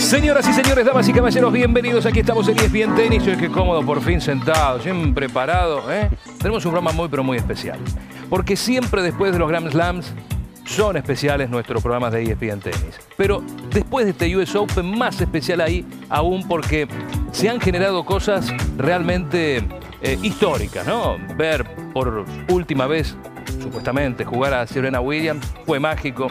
Señoras y señores, damas y caballeros, bienvenidos. Aquí estamos en bien Tenis. Yo, qué cómodo, por fin sentado, bien preparado. ¿eh? Tenemos un programa muy, pero muy especial. Porque siempre después de los Grand Slams son especiales nuestros programas de ESPN Tenis. Pero después de este US Open, más especial ahí aún porque se han generado cosas realmente eh, históricas, ¿no? Ver por última vez, supuestamente, jugar a Serena Williams fue mágico.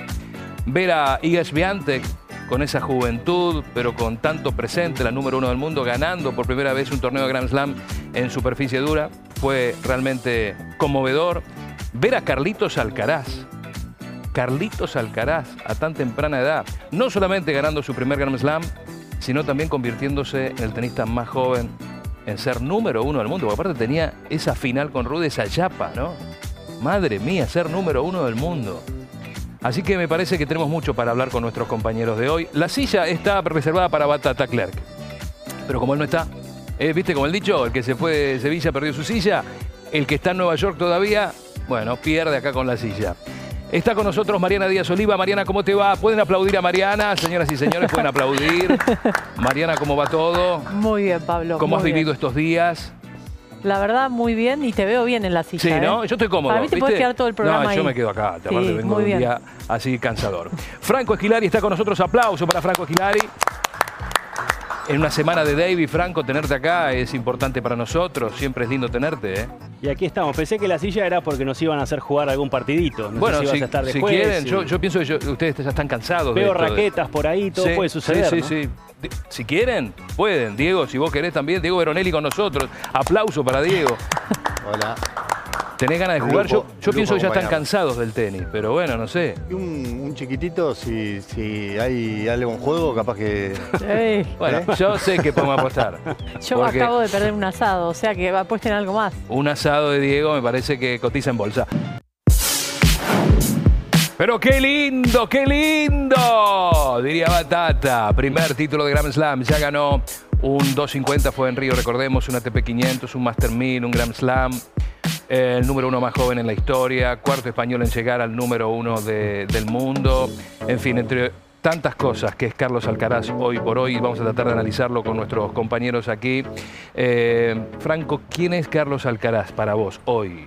Ver a Iga Swiatek con esa juventud, pero con tanto presente, la número uno del mundo, ganando por primera vez un torneo de Grand Slam en superficie dura, fue realmente conmovedor. Ver a Carlitos Alcaraz, Carlitos Alcaraz a tan temprana edad, no solamente ganando su primer Grand Slam, sino también convirtiéndose en el tenista más joven en ser número uno del mundo, porque aparte tenía esa final con Rudy, esa chapa, ¿no? Madre mía, ser número uno del mundo. Así que me parece que tenemos mucho para hablar con nuestros compañeros de hoy. La silla está reservada para Batata Clerk. Pero como él no está, eh, ¿viste como el dicho? El que se fue de Sevilla perdió su silla. El que está en Nueva York todavía, bueno, pierde acá con la silla. Está con nosotros Mariana Díaz Oliva. Mariana, ¿cómo te va? ¿Pueden aplaudir a Mariana? Señoras y señores, pueden aplaudir. Mariana, ¿cómo va todo? Muy bien, Pablo. ¿Cómo has vivido bien. estos días? La verdad, muy bien y te veo bien en la silla. Sí, ¿eh? ¿no? Yo estoy cómodo. Para mí te puedes quedar todo el programa No, yo me quedo acá. Aparte Sí, vengo muy de un bien. día así cansador. Franco Esquilari está con nosotros. Aplauso para Franco Esquilari. En una semana de David, Franco, tenerte acá es importante para nosotros. Siempre es lindo tenerte, ¿eh? Y aquí estamos. Pensé que la silla era porque nos iban a hacer jugar algún partidito. No bueno, sé si, si, vas a estar de si juez, quieren, yo, yo pienso que yo- ustedes ya están cansados de Veo de- raquetas por ahí, todo Sí, puede suceder. Sí, ¿no? sí, sí. Si quieren, pueden. Diego, si vos querés también. Diego Veronelli con nosotros. Aplauso para Diego. Hola. ¿Tenés ganas de jugar? yo yo pienso que ya están cansados del tenis, pero bueno, no sé. Y un, un chiquitito, si, si hay algo en juego, capaz que. Ey, Bueno, yo sé que podemos apostar. yo Porque acabo de perder un asado, o sea que apuesten algo más. Un asado de Diego me parece que cotiza en bolsa. Pero qué lindo, qué lindo, diría Batata. Primer título de Grand Slam, ya ganó un 250, fue en Río, recordemos, un ATP 500, un Master 1000, un Grand Slam. El número uno más joven en la historia, cuarto español en llegar al número uno de- del mundo. En fin, entre tantas cosas que es Carlos Alcaraz hoy por hoy. Vamos a tratar de analizarlo con nuestros compañeros aquí. Eh, Franco, ¿quién es Carlos Alcaraz para vos hoy?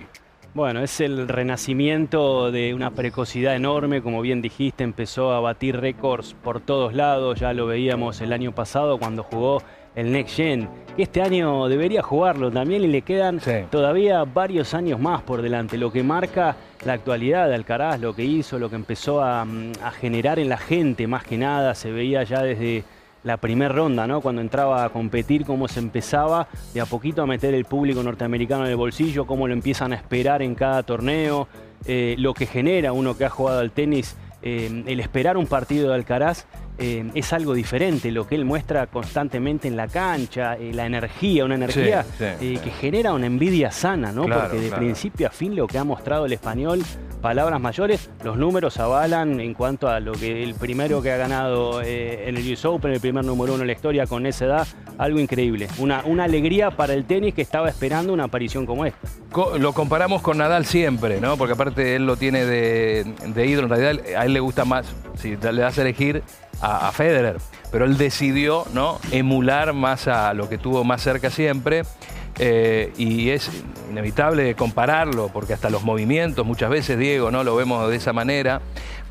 Bueno, es el renacimiento de una precocidad enorme, como bien dijiste, empezó a batir récords por todos lados, ya lo veíamos el año pasado cuando jugó el Next Gen, que este año debería jugarlo también y le quedan Sí. todavía varios años más por delante, lo que marca la actualidad de Alcaraz, lo que hizo, lo que empezó a, mm, a generar en la gente más que nada, se veía ya desde la primera ronda, ¿no? Cuando entraba a competir, cómo se empezaba de a poquito a meter el público norteamericano en el bolsillo, cómo lo empiezan a esperar en cada torneo, eh, lo que genera uno que ha jugado al tenis, eh, el esperar un partido de Alcaraz eh, es algo diferente, lo que él muestra constantemente en la cancha, eh, la energía, una energía sí, eh, sí. que genera una envidia sana, ¿no? Claro, Porque de claro. principio a fin lo que ha mostrado el español, palabras mayores, los números avalan en cuanto a lo que el primero que ha ganado en el US Open, el primer número uno en la historia con esa edad, algo increíble. Una, una alegría para el tenis que estaba esperando una aparición como esta. Co- Lo comparamos con Nadal siempre, ¿no? Porque aparte él lo tiene de, de ídolo. En realidad a él le gusta más, si le das a elegir, a, a Federer. Pero él decidió, ¿no? Emular más a lo que tuvo más cerca siempre. eh, y es inevitable compararlo, porque hasta los movimientos, muchas veces, Diego, ¿no? Lo vemos de esa manera.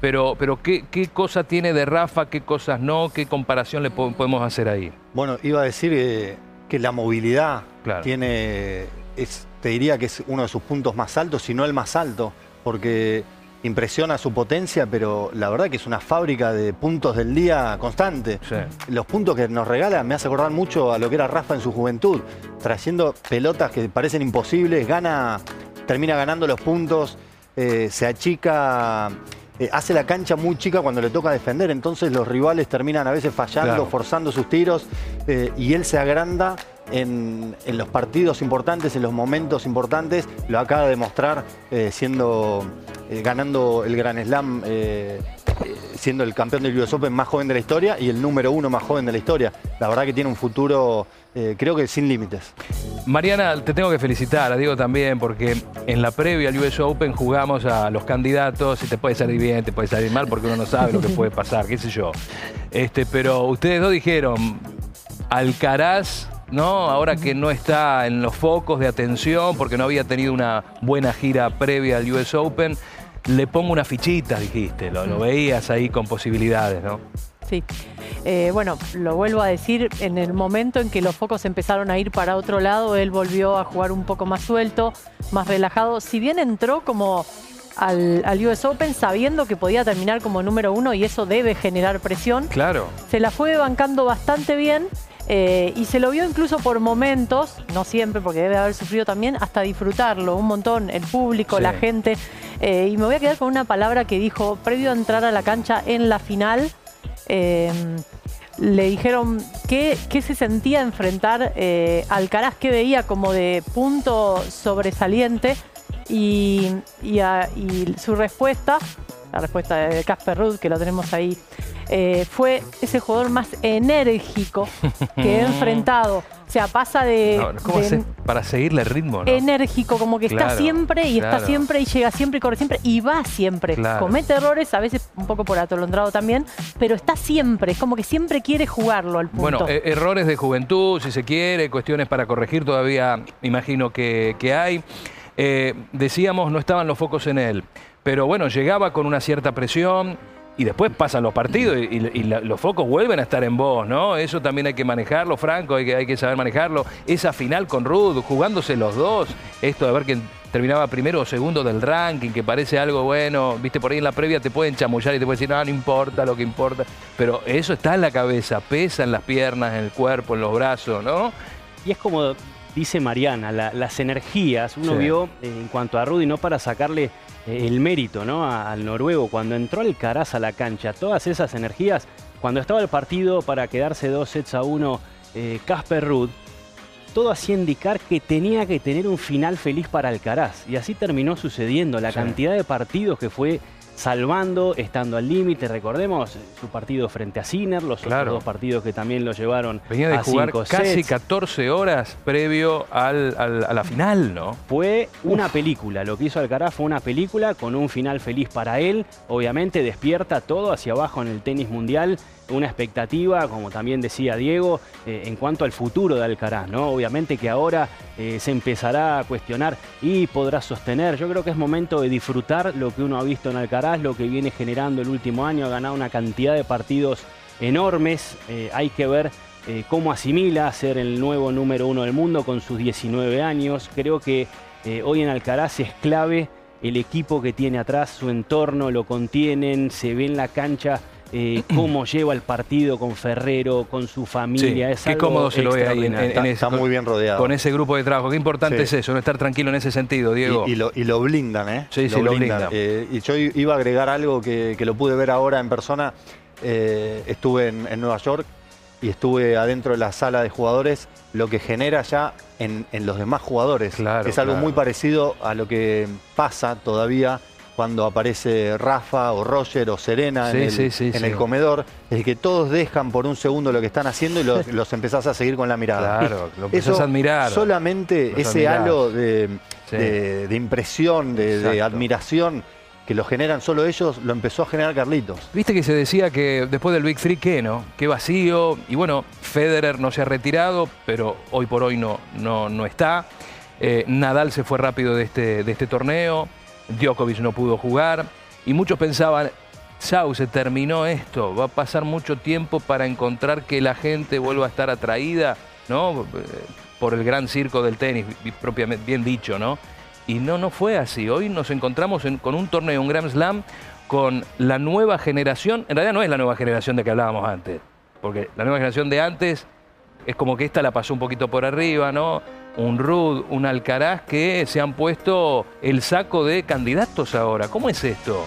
Pero, pero ¿qué, qué cosa tiene de Rafa? ¿Qué cosas no? ¿Qué comparación le po- podemos hacer ahí? Bueno, iba a decir eh, que la movilidad Claro. tiene. Es, te diría que es uno de sus puntos más altos, si no el más alto, porque impresiona su potencia, pero la verdad que es una fábrica de puntos del día constante. Sí. Los puntos que nos regala me hace acordar mucho a lo que era Rafa en su juventud, trayendo pelotas que parecen imposibles, gana, termina ganando los puntos, eh, se achica, eh, hace la cancha muy chica cuando le toca defender, entonces los rivales terminan a veces fallando, Claro. forzando sus tiros, eh, y él se agranda en, en los partidos importantes, en los momentos importantes, lo acaba de mostrar eh, siendo, eh, ganando el Gran Slam. siendo el campeón del US Open más joven de la historia y el número uno más joven de la historia. La verdad que tiene un futuro, creo que sin límites. Mariana, te tengo que felicitar, a Diego también, porque en la previa al US Open jugamos a los candidatos y te puede salir bien, te puede salir mal, porque uno no sabe lo que puede pasar, qué sé yo. Este, pero ustedes dos dijeron, Alcaraz, ¿no? Ahora que no está en los focos de atención, porque no había tenido una buena gira previa al US Open, le pongo una fichita, dijiste, lo, lo veías ahí con posibilidades, ¿no? Sí. Eh, bueno, lo vuelvo a decir, en el momento en que los focos empezaron a ir para otro lado, él volvió a jugar un poco más suelto, más relajado. Si bien entró como al, al US Open sabiendo que podía terminar como número uno y eso debe generar presión, Claro. se la fue bancando bastante bien. Eh, y se lo vio incluso por momentos, no siempre porque debe haber sufrido también, hasta disfrutarlo un montón, el público, Sí. la gente. Eh, y me voy a quedar con una palabra que dijo previo a entrar a la cancha en la final. eh, le dijeron qué, qué se sentía enfrentar al Alcaraz, que veía como de punto sobresaliente. Y, y a- y su respuesta, la respuesta de Casper Ruud, que lo tenemos ahí, eh, fue ese jugador más enérgico que he enfrentado. O sea, pasa de, No, ¿Cómo de haces para seguirle el ritmo, no? enérgico, como que está siempre y está siempre y llega siempre y corre siempre y va siempre. Claro. Comete errores, a veces un poco por atolondrado también, pero está siempre, es como que siempre quiere jugarlo al punto. Bueno, eh, errores de juventud, si se quiere, cuestiones para corregir todavía, imagino que, que hay. Eh, decíamos, no estaban los focos en él, pero bueno, llegaba con una cierta presión y después pasan los partidos y, y- y la- los focos vuelven a estar en vos, ¿no? Eso también hay que manejarlo, Franco, hay que, hay que saber manejarlo. Esa final con Rud, jugándose los dos, esto de ver quién terminaba primero o segundo del ranking, que parece algo bueno, viste, por ahí en la previa te pueden chamullar y te pueden decir, no, no importa lo que importa, pero eso está en la cabeza, pesa en las piernas, en el cuerpo, en los brazos, ¿no? Y es como dice Mariana, la- las energías, uno Sí. vio eh, en cuanto a Rudy, no para sacarle el mérito ¿no? al noruego, cuando entró Alcaraz a la cancha, todas esas energías, cuando estaba el partido para quedarse dos sets a uno, eh, Casper Ruud, todo hacía indicar que tenía que tener un final feliz para Alcaraz. Y así terminó sucediendo. La Sí. cantidad de partidos que fue salvando, estando al límite. Recordemos eh, su partido frente a Sinner, los Claro. otros dos partidos que también lo llevaron Venía de a jugar cinco casi sets. 14 horas previo al- al- a la final, ¿no? Fue una película, lo que hizo Alcaraz fue una película con un final feliz para él. Obviamente despierta todo hacia abajo en el tenis mundial, una expectativa, como también decía Diego, eh, en cuanto al futuro de Alcaraz, ¿no? Obviamente que ahora eh, se empezará a cuestionar y podrá sostener. Yo creo que es momento de disfrutar lo que uno ha visto en Alcaraz, lo que viene generando el último año, ha ganado una cantidad de partidos enormes. Eh, hay que ver eh, cómo asimila ser el nuevo número uno del mundo con sus 19 años. Creo que eh, hoy en Alcaraz es clave el equipo que tiene atrás, su entorno, lo contienen, se ve en la cancha. Eh, cómo lleva el partido con Ferrero, con su familia. Sí, es qué algo cómodo se lo ve ahí en- en- Está, ese- está muy bien rodeado. Con ese grupo de trabajo. Qué importante Sí. es eso, no estar tranquilo en ese sentido, Diego. Y, y lo, y lo blindan, ¿eh? Sí, sí, lo blindan. Eh, y yo i- iba a agregar algo que, que lo pude ver ahora en persona. Eh, estuve en, en Nueva York y estuve adentro de la sala de jugadores, lo que genera ya en, en los demás jugadores. Claro, es algo claro. muy parecido a lo que pasa todavía cuando aparece Rafa o Roger o Serena Sí, en, el, sí, en el comedor. Es que todos dejan por un segundo lo que están haciendo y los, los empezás a seguir con la mirada. Claro, lo empezás Eso a admirar. Solamente ese admirar. halo de, Sí. de- de impresión, de, admiración que lo generan solo ellos, lo empezó a generar Carlitos. Viste que se decía que después del Big Three, ¿qué, no? Qué vacío. Y bueno, Federer no se ha retirado, pero hoy por hoy no, no, no está. Eh, Nadal se fue rápido de este, de este torneo. Djokovic no pudo jugar. Y muchos pensaban, chau, se terminó esto. Va a pasar mucho tiempo para encontrar que la gente vuelva a estar atraída, ¿no? Por el gran circo del tenis, propiamente bien dicho, ¿no? Y no, no fue así. Hoy nos encontramos en- con un torneo, un Grand Slam, con la nueva generación. En realidad no es la nueva generación de que hablábamos antes, porque la nueva generación de antes es como que esta la pasó un poquito por arriba, ¿no? Un Rud, un Alcaraz que se han puesto el saco de candidatos ahora. ¿Cómo es esto?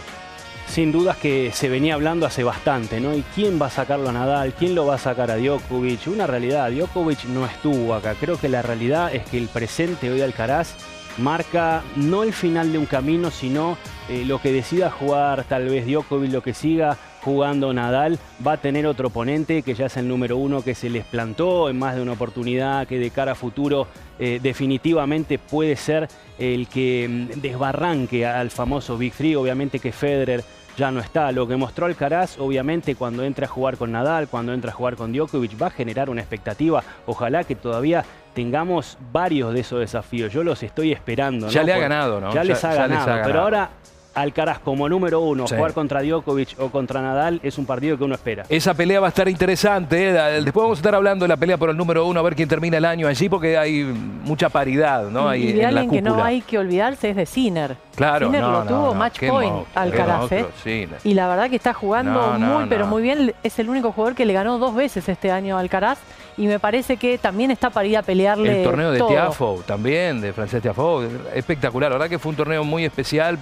Sin dudas que se venía hablando hace bastante, ¿no? ¿Y quién va a sacarlo a Nadal? ¿Quién lo va a sacar a Djokovic? Una realidad, Djokovic no estuvo acá. Creo que la realidad es que el presente hoy de Alcaraz marca no el final de un camino, sino eh, lo que decida jugar tal vez Djokovic, lo que siga jugando Nadal, va a tener otro oponente que ya es el número uno que se les plantó en más de una oportunidad, que de cara a futuro eh, definitivamente puede ser el que mm, desbarranque al famoso Big Three. Obviamente que Federer ya no está. Lo que mostró Alcaraz, obviamente, cuando entra a jugar con Nadal, cuando entra a jugar con Djokovic, va a generar una expectativa. Ojalá que todavía tengamos varios de esos desafíos. Yo los estoy esperando. Ya le ha ganado, ¿no? Ya, Ya- les, ha ya les ha ganado. Pero ahora Alcaraz como número uno, Sí. jugar contra Djokovic o contra Nadal es un partido que uno espera. Esa pelea va a estar interesante. ¿eh? Después vamos a estar hablando de la pelea por el número uno, a ver quién termina el año allí, porque hay mucha paridad, ¿no? Ahí y de en la alguien que no hay que olvidarse es de Sinner. Claro, Sinner no, lo no, tuvo no, match point monstruo, Alcaraz, ¿eh? Y la verdad que está jugando No, no, muy, pero no. muy bien. Es el único jugador que le ganó dos veces este año a Alcaraz. Y me parece que también está para ir a pelearle El torneo de todo. Tiafo también, de Francés Tiafo, espectacular. La verdad que fue un torneo muy especial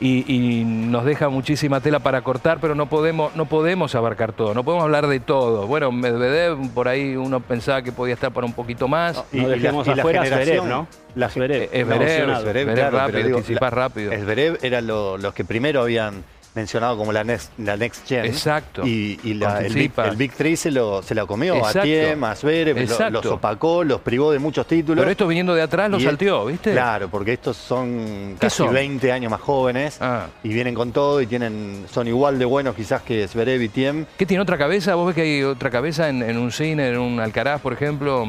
y, y nos deja muchísima tela para cortar, pero no podemos, no podemos abarcar todo, no podemos hablar de todo. Bueno, Medvedev, por ahí uno pensaba que podía estar para un poquito más. Y- No y la- dejemos y la afuera a generación, Zverev, ¿no? la- Zverev, Es no, Zverev, emocionado. Zverev, claro, rápido, pero digo, anticipás la- rápido. Zverev eran lo- los que primero habían mencionado como la next, la next gen. Exacto. Y, y la- el, Big, el Big Three se lo, se la comió Exacto. a Tiem, a Zverev, lo- los opacó, los privó de muchos títulos. Pero esto viniendo de atrás lo Y- salteó, ¿viste? Claro, porque estos son ¿Qué casi son? 20 años más jóvenes Ah. y vienen con todo y tienen son igual de buenos quizás que Zverev y Tiem. ¿Qué tiene otra cabeza? ¿Vos ves que hay otra cabeza en, en un Sinner, en un Alcaraz, por ejemplo,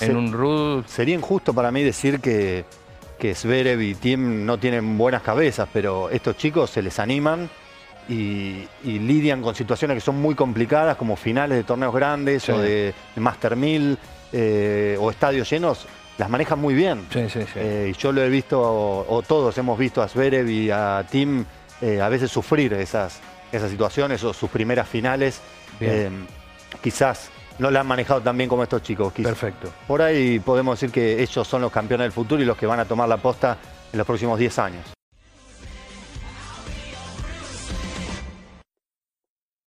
en un Rudd? Sería injusto para mí decir que, que Zverev y Tiem no tienen buenas cabezas, pero estos chicos se les animan y, y lidian con situaciones que son muy complicadas, como finales de torneos grandes Sí. o de, de Master 1000 eh, o estadios llenos, las manejan muy bien. Sí, sí, sí. Eh, y yo lo he visto, o, todos hemos visto a Zverev y a Tim eh, a veces sufrir esas, esas situaciones o sus primeras finales. Quizás no la han manejado tan bien como estos chicos. Perfecto. Por ahí podemos decir que ellos son los campeones del futuro y los que van a tomar la posta en los próximos 10 años.